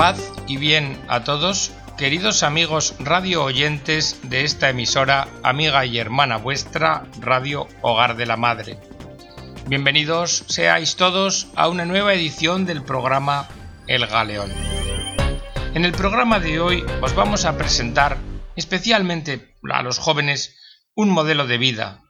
Paz y bien a todos, queridos amigos radio oyentes de esta emisora, amiga y hermana vuestra, Radio Hogar de la Madre. Bienvenidos seáis todos a una nueva edición del programa El Galeón. En el programa de hoy os vamos a presentar, especialmente a los jóvenes, un modelo de vida,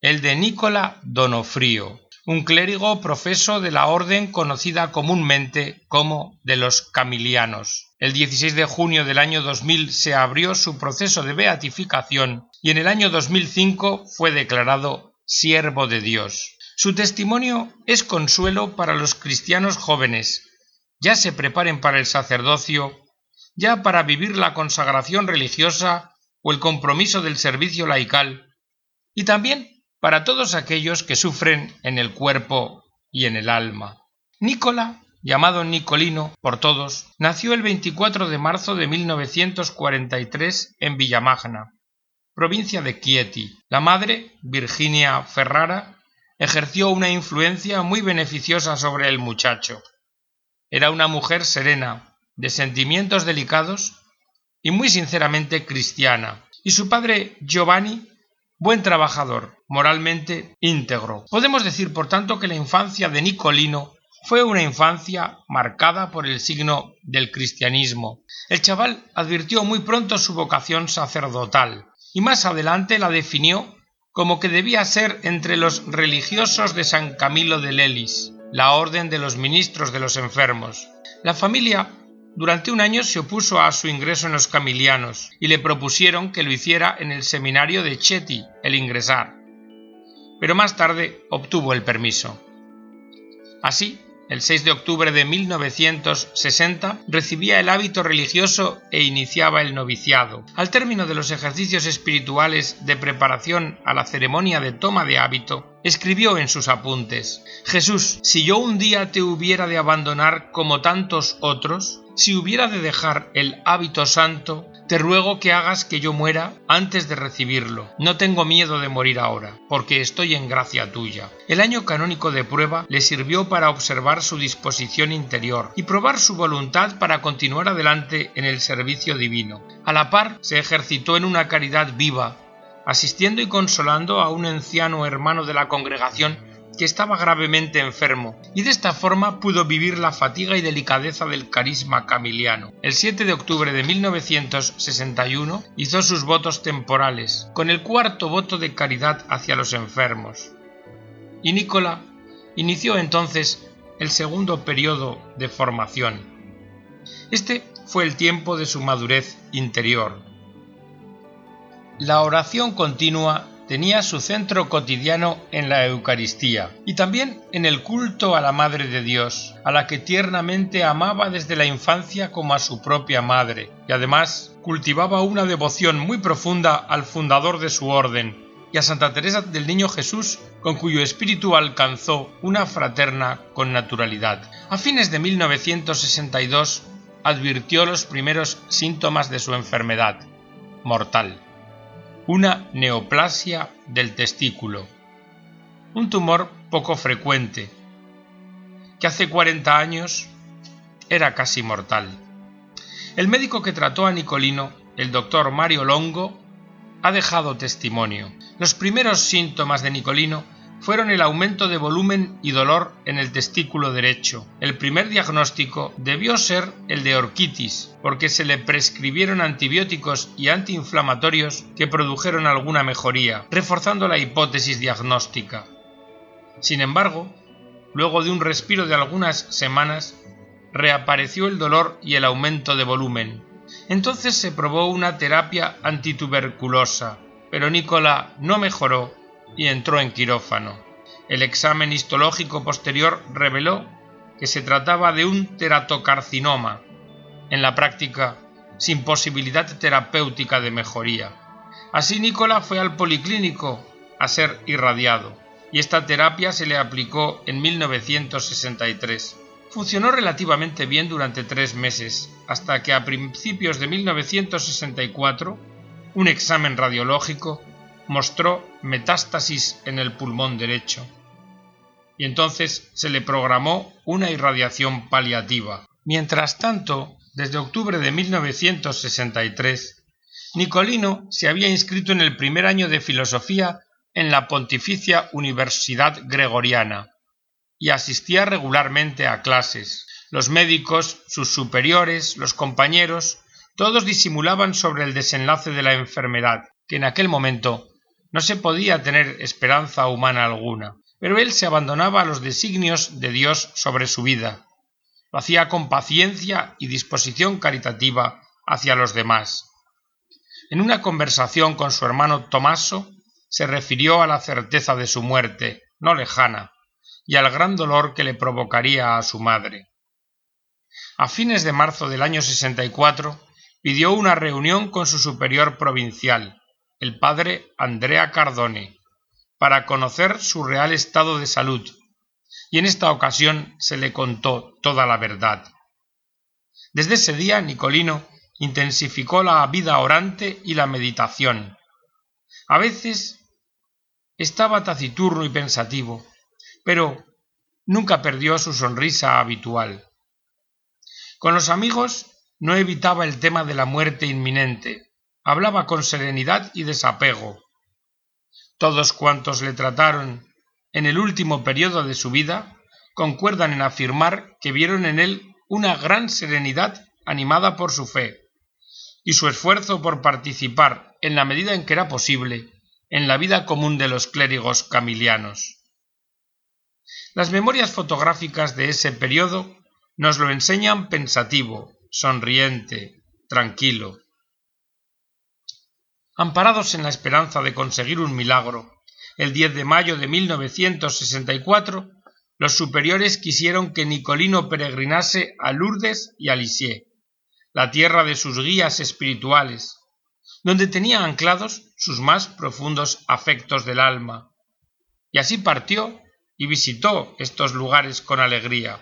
el de Nicola Donofrio, un clérigo profeso de la orden conocida comúnmente como de los Camilianos. El 16 de junio del año 2000 se abrió su proceso de beatificación y en el año 2005 fue declarado siervo de Dios. Su testimonio es consuelo para los cristianos jóvenes, ya se preparen para el sacerdocio, ya para vivir la consagración religiosa o el compromiso del servicio laical, y también para todos aquellos que sufren en el cuerpo y en el alma. Nicola, llamado Nicolino por todos, nació el 24 de marzo de 1943 en Villamagna, provincia de Chieti. La madre, Virginia Ferrara, ejerció una influencia muy beneficiosa sobre el muchacho. Era una mujer serena, de sentimientos delicados y muy sinceramente cristiana, y su padre Giovanni buen trabajador, moralmente íntegro. Podemos decir, por tanto, que la infancia de Nicolino fue una infancia marcada por el signo del cristianismo. El chaval advirtió muy pronto su vocación sacerdotal y más adelante la definió como que debía ser entre los religiosos de San Camilo de Lelis, la orden de los ministros de los enfermos. La familia durante un año se opuso a su ingreso en los camilianos y le propusieron que lo hiciera en el seminario de Cheti, el ingresar. Pero más tarde obtuvo el permiso. Así, el 6 de octubre de 1960 recibía el hábito religioso e iniciaba el noviciado. Al término de los ejercicios espirituales de preparación a la ceremonia de toma de hábito, escribió en sus apuntes Jesús, si yo un día te hubiera de abandonar como tantos otros, si hubiera de dejar el hábito santo, te ruego que hagas que yo muera antes de recibirlo. No tengo miedo de morir ahora, porque estoy en gracia tuya. El año canónico de prueba le sirvió para observar su disposición interior y probar su voluntad para continuar adelante en el servicio divino. A la par se ejercitó en una caridad viva, asistiendo y consolando a un anciano hermano de la congregación que estaba gravemente enfermo, y de esta forma pudo vivir la fatiga y delicadeza del carisma camiliano. El 7 de octubre de 1961 hizo sus votos temporales, con el cuarto voto de caridad hacia los enfermos. Y Nicola inició entonces el segundo periodo de formación. Este fue el tiempo de su madurez interior. La oración continua tenía su centro cotidiano en la Eucaristía y también en el culto a la Madre de Dios, a la que tiernamente amaba desde la infancia como a su propia madre, y además cultivaba una devoción muy profunda al fundador de su orden y a Santa Teresa del Niño Jesús, con cuyo espíritu alcanzó una fraterna connaturalidad. A fines de 1962 advirtió los primeros síntomas de su enfermedad mortal una neoplasia del testículo, un tumor poco frecuente, que hace 40 años era casi mortal. El médico que trató a Nicolino, el doctor Mario Longo, ha dejado testimonio. Los primeros síntomas de Nicolino fueron el aumento de volumen y dolor en el testículo derecho. El primer diagnóstico debió ser el de orquitis, porque se le prescribieron antibióticos y antiinflamatorios que produjeron alguna mejoría, reforzando la hipótesis diagnóstica. Sin embargo, luego de un respiro de algunas semanas, reapareció el dolor y el aumento de volumen. Entonces se probó una terapia antituberculosa, pero Nicola no mejoró y entró en quirófano. El examen histológico posterior reveló que se trataba de un teratocarcinoma, en la práctica sin posibilidad terapéutica de mejoría. Así Nicola fue al policlínico a ser irradiado, y esta terapia se le aplicó en 1963. Funcionó relativamente bien durante tres meses, hasta que a principios de 1964 un examen radiológico mostró metástasis en el pulmón derecho. Y entonces se le programó una irradiación paliativa. Mientras tanto, desde octubre de 1963, Nicolino se había inscrito en el primer año de filosofía en la Pontificia Universidad Gregoriana y asistía regularmente a clases. Los médicos, sus superiores, los compañeros, todos disimulaban sobre el desenlace de la enfermedad, que en aquel momento no se podía tener esperanza humana alguna. Pero él se abandonaba a los designios de Dios sobre su vida. Lo hacía con paciencia y disposición caritativa hacia los demás. En una conversación con su hermano Tomaso, se refirió a la certeza de su muerte, no lejana, y al gran dolor que le provocaría a su madre. A fines de marzo del año 64 pidió una reunión con su superior provincial, el padre Andrea Cardone, para conocer su real estado de salud, y en esta ocasión se le contó toda la verdad. Desde ese día Nicolino intensificó la vida orante y la meditación. A veces estaba taciturno y pensativo, pero nunca perdió su sonrisa habitual. Con los amigos no evitaba el tema de la muerte inminente, hablaba con serenidad y desapego. Todos cuantos le trataron en el último periodo de su vida concuerdan en afirmar que vieron en él una gran serenidad animada por su fe y su esfuerzo por participar, en la medida en que era posible, en la vida común de los clérigos camilianos. Las memorias fotográficas de ese periodo nos lo enseñan pensativo, sonriente, tranquilo. Amparados en la esperanza de conseguir un milagro, el 10 de mayo de 1964, los superiores quisieron que Nicolino peregrinase a Lourdes y a Lisieux, la tierra de sus guías espirituales, donde tenía anclados sus más profundos afectos del alma. Y así partió y visitó estos lugares con alegría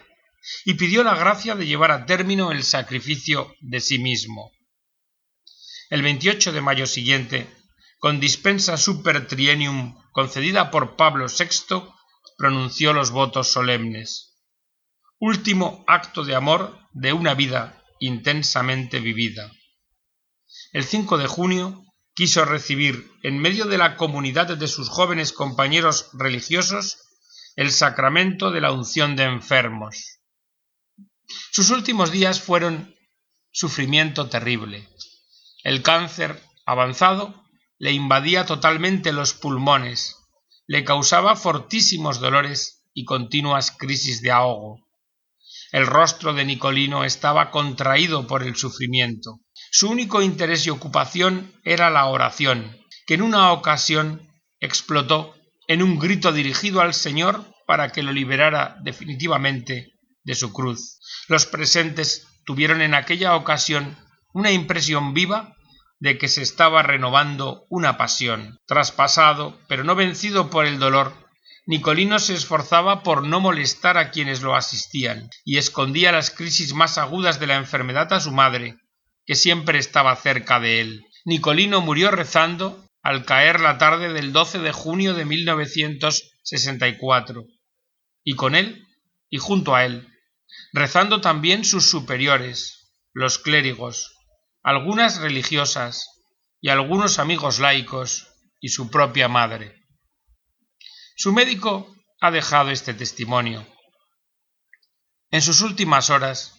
y pidió la gracia de llevar a término el sacrificio de sí mismo. El 28 de mayo siguiente, con dispensa super trienium concedida por Pablo VI, pronunció los votos solemnes. Último acto de amor de una vida intensamente vivida. El 5 de junio quiso recibir, en medio de la comunidad de sus jóvenes compañeros religiosos, el sacramento de la unción de enfermos. Sus últimos días fueron sufrimiento terrible. El cáncer avanzado le invadía totalmente los pulmones, le causaba fortísimos dolores y continuas crisis de ahogo. El rostro de Nicolino estaba contraído por el sufrimiento. Su único interés y ocupación era la oración, que en una ocasión explotó en un grito dirigido al Señor para que lo liberara definitivamente de su cruz. Los presentes tuvieron en aquella ocasión una impresión viva de que se estaba renovando una pasión. Traspasado, pero no vencido por el dolor, Nicolino se esforzaba por no molestar a quienes lo asistían, y escondía las crisis más agudas de la enfermedad a su madre, que siempre estaba cerca de él. Nicolino murió rezando al caer la tarde del 12 de junio de 1964, y con él, y junto a él, rezando también sus superiores, los clérigos, algunas religiosas y algunos amigos laicos y su propia madre. Su médico ha dejado este testimonio. En sus últimas horas,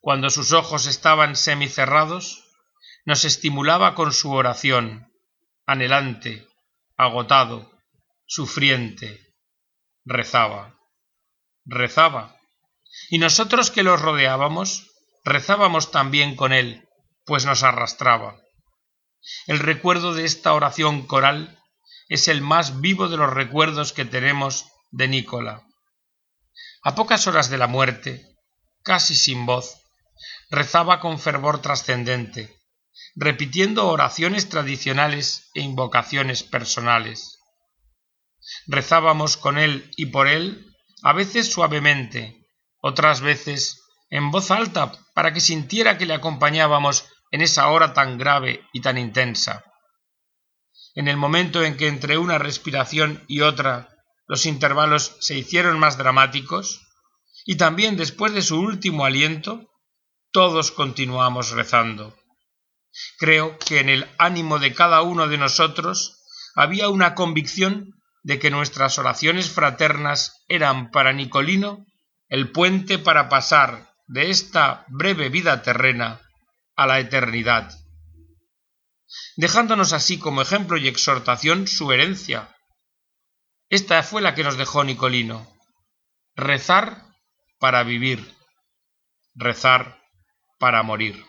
cuando sus ojos estaban semicerrados, nos estimulaba con su oración, anhelante, agotado, sufriente, rezaba, rezaba y nosotros que los rodeábamos, rezábamos también con él, pues nos arrastraba. El recuerdo de esta oración coral es el más vivo de los recuerdos que tenemos de Nicola. A pocas horas de la muerte, casi sin voz, rezaba con fervor trascendente, repitiendo oraciones tradicionales e invocaciones personales. Rezábamos con él y por él, a veces suavemente, otras veces en voz alta para que sintiera que le acompañábamos en esa hora tan grave y tan intensa. En el momento en que entre una respiración y otra los intervalos se hicieron más dramáticos, y también después de su último aliento, todos continuamos rezando. Creo que en el ánimo de cada uno de nosotros había una convicción de que nuestras oraciones fraternas eran para Nicolino el puente para pasar de esta breve vida terrena a la eternidad, dejándonos así como ejemplo y exhortación su herencia. Esta fue la que nos dejó Nicolino. Rezar para vivir, rezar para morir.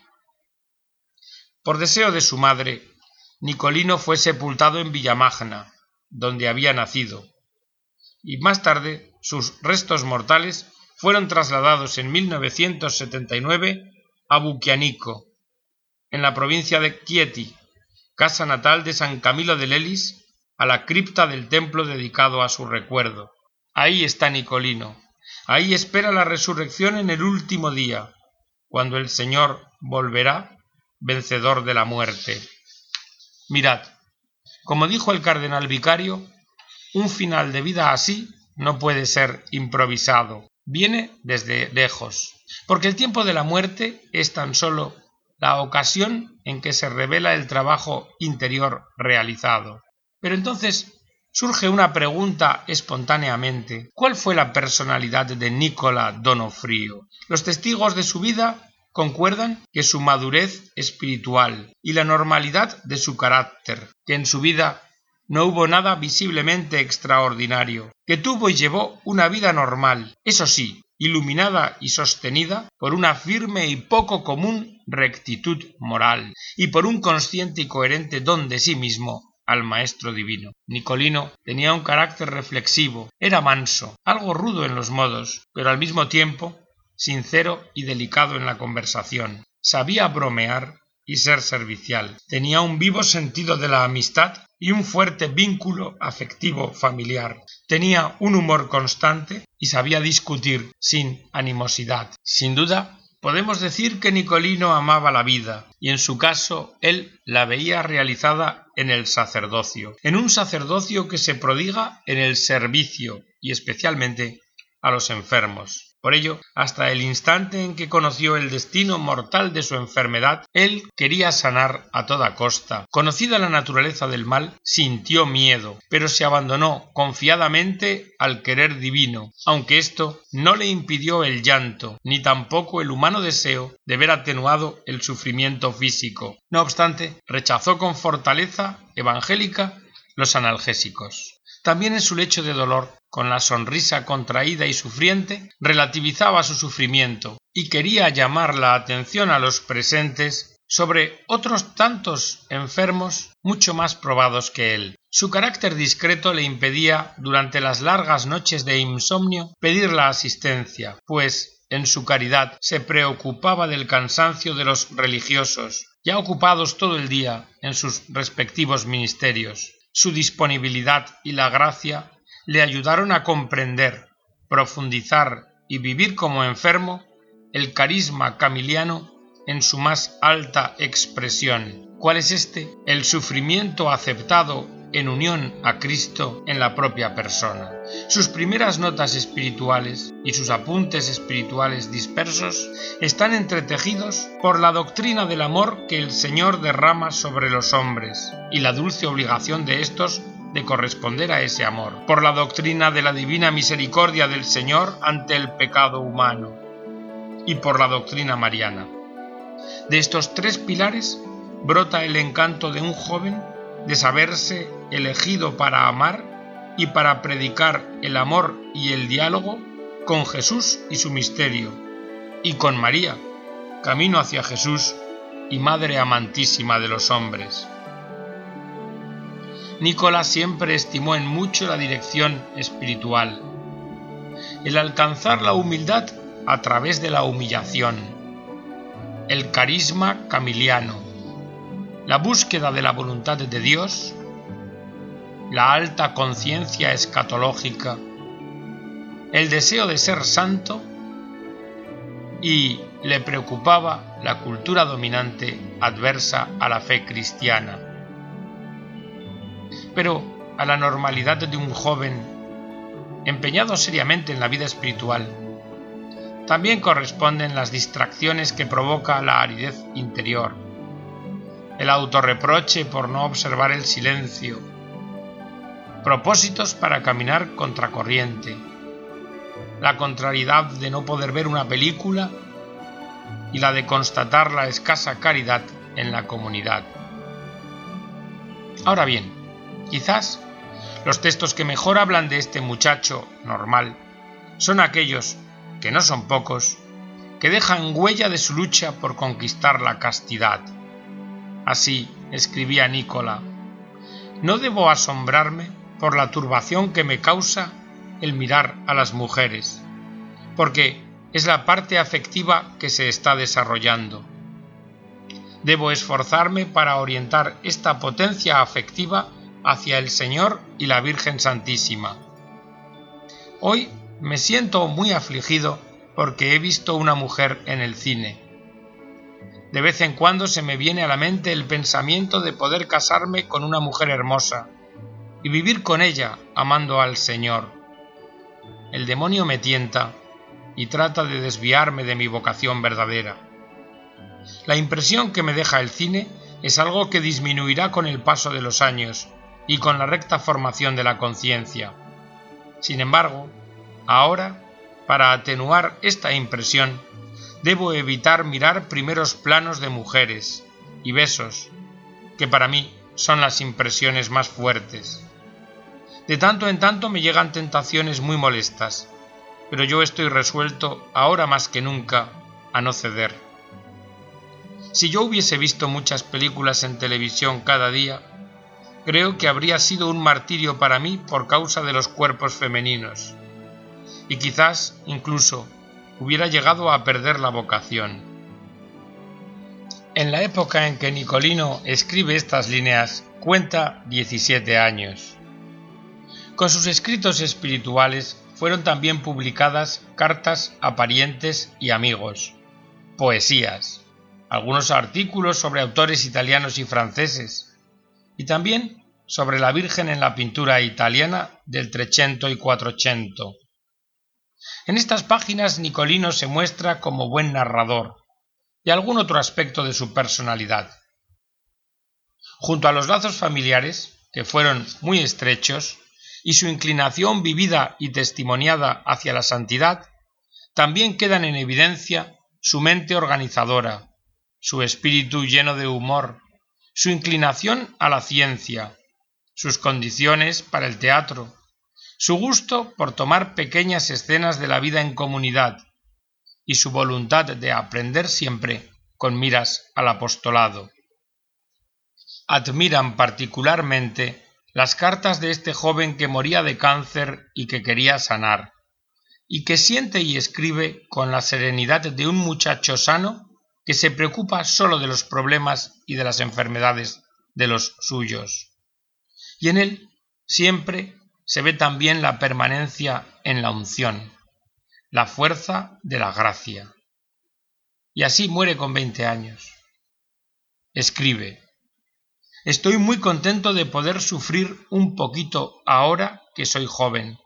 Por deseo de su madre, Nicolino fue sepultado en Villamagna, donde había nacido, y más tarde sus restos mortales fueron trasladados en 1979 a Buquianico, en la provincia de Chieti, casa natal de San Camilo de Lelis, a la cripta del templo dedicado a su recuerdo. Ahí está Nicolino, ahí espera la resurrección en el último día, cuando el Señor volverá vencedor de la muerte. Mirad, como dijo el cardenal vicario, un final de vida así no puede ser improvisado, viene desde lejos, porque el tiempo de la muerte es tan solo la ocasión en que se revela el trabajo interior realizado. Pero entonces surge una pregunta espontáneamente. ¿Cuál fue la personalidad de Nicola Donofrio? Los testigos de su vida concuerdan que su madurez espiritual y la normalidad de su carácter, que en su vida no hubo nada visiblemente extraordinario, que tuvo y llevó una vida normal, eso sí, iluminada y sostenida por una firme y poco común rectitud moral, y por un consciente y coherente don de sí mismo al Maestro Divino. Nicolino tenía un carácter reflexivo, era manso, algo rudo en los modos, pero al mismo tiempo sincero y delicado en la conversación. Sabía bromear y ser servicial. Tenía un vivo sentido de la amistad y un fuerte vínculo afectivo familiar. Tenía un humor constante y sabía discutir sin animosidad. Sin duda, podemos decir que Nicolino amaba la vida, y en su caso él la veía realizada en el sacerdocio, en un sacerdocio que se prodiga en el servicio y especialmente a los enfermos. Por ello, hasta el instante en que conoció el destino mortal de su enfermedad, él quería sanar a toda costa. Conocida la naturaleza del mal, sintió miedo, pero se abandonó confiadamente al querer divino, aunque esto no le impidió el llanto, ni tampoco el humano deseo de ver atenuado el sufrimiento físico. No obstante, rechazó con fortaleza evangélica los analgésicos. También en su lecho de dolor, con la sonrisa contraída y sufriente, relativizaba su sufrimiento y quería llamar la atención a los presentes sobre otros tantos enfermos mucho más probados que él. Su carácter discreto le impedía, durante las largas noches de insomnio, pedir la asistencia, pues en su caridad se preocupaba del cansancio de los religiosos, ya ocupados todo el día en sus respectivos ministerios su disponibilidad y la gracia le ayudaron a comprender, profundizar y vivir como enfermo el carisma camiliano en su más alta expresión. ¿Cuál es este? El sufrimiento aceptado en unión a Cristo en la propia persona. Sus primeras notas espirituales y sus apuntes espirituales dispersos están entretejidos por la doctrina del amor que el Señor derrama sobre los hombres y la dulce obligación de éstos de corresponder a ese amor, por la doctrina de la divina misericordia del Señor ante el pecado humano y por la doctrina mariana. De estos tres pilares brota el encanto de un joven de saberse elegido para amar y para predicar el amor y el diálogo con Jesús y su misterio, y con María, camino hacia Jesús y Madre amantísima de los hombres. Nicolás siempre estimó en mucho la dirección espiritual, el alcanzar la humildad a través de la humillación, el carisma camiliano, la búsqueda de la voluntad de Dios. La alta conciencia escatológica, el deseo de ser santo. Y le preocupaba la cultura dominante adversa a la fe cristiana. Pero a la normalidad de un joven empeñado seriamente en la vida espiritual, también corresponden las distracciones que provoca la aridez interior, el autorreproche por no observar el silencio, propósitos para caminar contracorriente, la contrariedad de no poder ver una película y la de constatar la escasa caridad en la comunidad. Ahora bien, quizás los textos que mejor hablan de este muchacho normal son aquellos, que no son pocos, que dejan huella de su lucha por conquistar la castidad. Así escribía Nicola, no debo asombrarme por la turbación que me causa el mirar a las mujeres, porque es la parte afectiva que se está desarrollando. Debo esforzarme para orientar esta potencia afectiva hacia el Señor y la Virgen Santísima. Hoy me siento muy afligido porque he visto una mujer en el cine. De vez en cuando se me viene a la mente el pensamiento de poder casarme con una mujer hermosa y vivir con ella amando al Señor. El demonio me tienta y trata de desviarme de mi vocación verdadera. La impresión que me deja el cine es algo que disminuirá con el paso de los años y con la recta formación de la conciencia. Sin embargo, ahora, para atenuar esta impresión, debo evitar mirar primeros planos de mujeres y besos, que para mí son las impresiones más fuertes. De tanto en tanto me llegan tentaciones muy molestas, pero yo estoy resuelto, ahora más que nunca, a no ceder. Si yo hubiese visto muchas películas en televisión cada día, creo que habría sido un martirio para mí por causa de los cuerpos femeninos, y quizás incluso hubiera llegado a perder la vocación. En la época en que Nicolino escribe estas líneas, cuenta 17 años. Con sus escritos espirituales fueron también publicadas cartas a parientes y amigos, poesías, algunos artículos sobre autores italianos y franceses, y también sobre la Virgen en la pintura italiana del Trecento y Cuatrocento. En estas páginas Nicolino se muestra como buen narrador y algún otro aspecto de su personalidad. Junto a los lazos familiares, que fueron muy estrechos, y su inclinación vivida y testimoniada hacia la santidad, también quedan en evidencia su mente organizadora, su espíritu lleno de humor, su inclinación a la ciencia, sus condiciones para el teatro, su gusto por tomar pequeñas escenas de la vida en comunidad y su voluntad de aprender siempre con miras al apostolado. Admiran particularmente las cartas de este joven que moría de cáncer y que quería sanar, y que siente y escribe con la serenidad de un muchacho sano que se preocupa solo de los problemas y de las enfermedades de los suyos. Y en él siempre se ve también la permanencia en la unción, la fuerza de la gracia. Y así muere con veinte años. Escribe, Estoy muy contento de poder sufrir un poquito ahora que soy joven,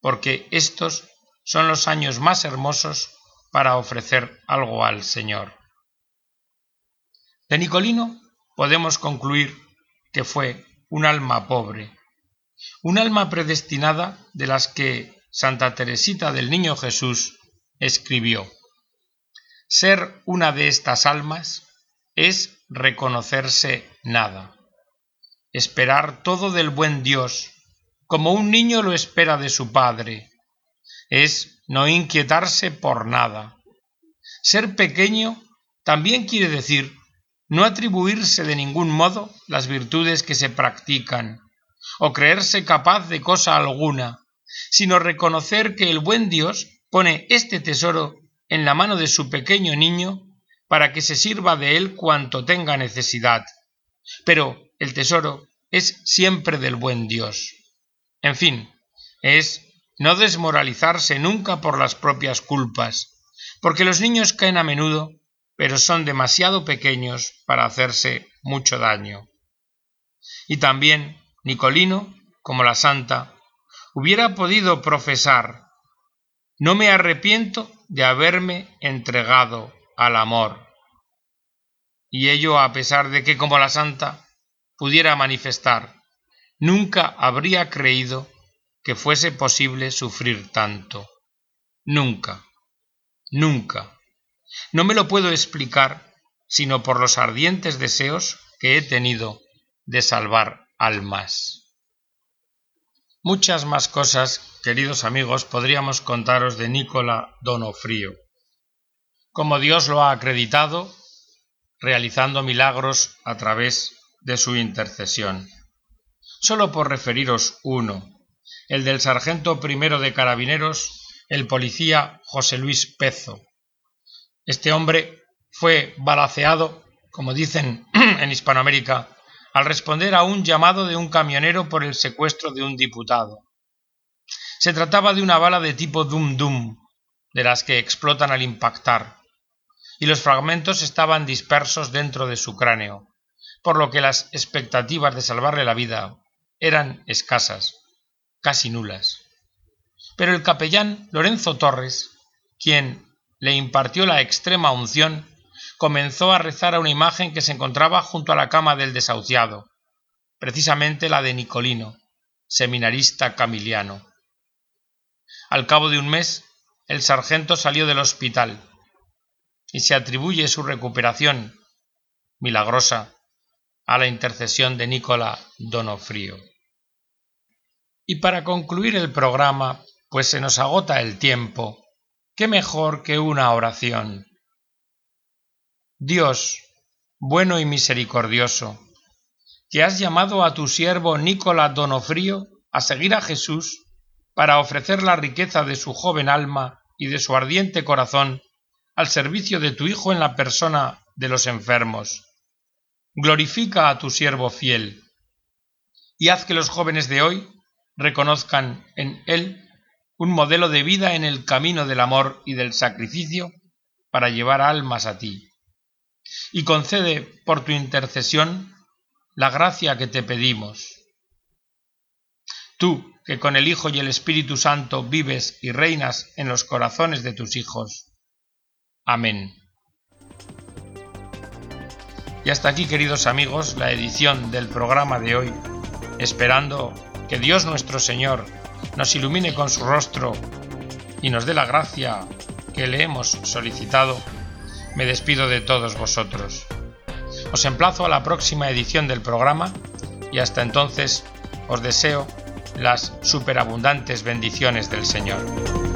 porque estos son los años más hermosos para ofrecer algo al Señor. De Nicolino podemos concluir que fue un alma pobre, un alma predestinada de las que Santa Teresita del Niño Jesús escribió. Ser una de estas almas es reconocerse nada. Esperar todo del buen Dios, como un niño lo espera de su padre, es no inquietarse por nada. Ser pequeño también quiere decir no atribuirse de ningún modo las virtudes que se practican, o creerse capaz de cosa alguna, sino reconocer que el buen Dios pone este tesoro en la mano de su pequeño niño para que se sirva de él cuanto tenga necesidad. Pero el tesoro es siempre del buen Dios. En fin, es no desmoralizarse nunca por las propias culpas, porque los niños caen a menudo, pero son demasiado pequeños para hacerse mucho daño. Y también Nicolino, como la santa, hubiera podido profesar No me arrepiento de haberme entregado al amor. Y ello a pesar de que como la santa pudiera manifestar, nunca habría creído que fuese posible sufrir tanto. Nunca, nunca. No me lo puedo explicar sino por los ardientes deseos que he tenido de salvar almas. Muchas más cosas, queridos amigos, podríamos contaros de Nicola Donofrio. Como Dios lo ha acreditado, realizando milagros a través de su intercesión. Solo por referiros uno, el del sargento primero de carabineros, el policía José Luis Pezo. Este hombre fue balaceado, como dicen en Hispanoamérica, al responder a un llamado de un camionero por el secuestro de un diputado. Se trataba de una bala de tipo Dum Dum, de las que explotan al impactar, y los fragmentos estaban dispersos dentro de su cráneo, por lo que las expectativas de salvarle la vida eran escasas, casi nulas. Pero el capellán Lorenzo Torres, quien le impartió la extrema unción, comenzó a rezar a una imagen que se encontraba junto a la cama del desahuciado, precisamente la de Nicolino, seminarista camiliano. Al cabo de un mes, el sargento salió del hospital y se atribuye su recuperación milagrosa a la intercesión de Nicola Donofrio. Y para concluir el programa, pues se nos agota el tiempo, qué mejor que una oración. Dios, bueno y misericordioso, que has llamado a tu siervo Nicola Donofrio a seguir a Jesús para ofrecer la riqueza de su joven alma y de su ardiente corazón al servicio de tu Hijo en la persona de los enfermos. Glorifica a tu siervo fiel y haz que los jóvenes de hoy reconozcan en él un modelo de vida en el camino del amor y del sacrificio para llevar almas a ti y concede por tu intercesión la gracia que te pedimos. Tú, que con el Hijo y el Espíritu Santo vives y reinas en los corazones de tus hijos. Amén. Y hasta aquí, queridos amigos, la edición del programa de hoy, esperando que Dios nuestro Señor nos ilumine con su rostro y nos dé la gracia que le hemos solicitado me despido de todos vosotros. Os emplazo a la próxima edición del programa y hasta entonces os deseo las superabundantes bendiciones del Señor.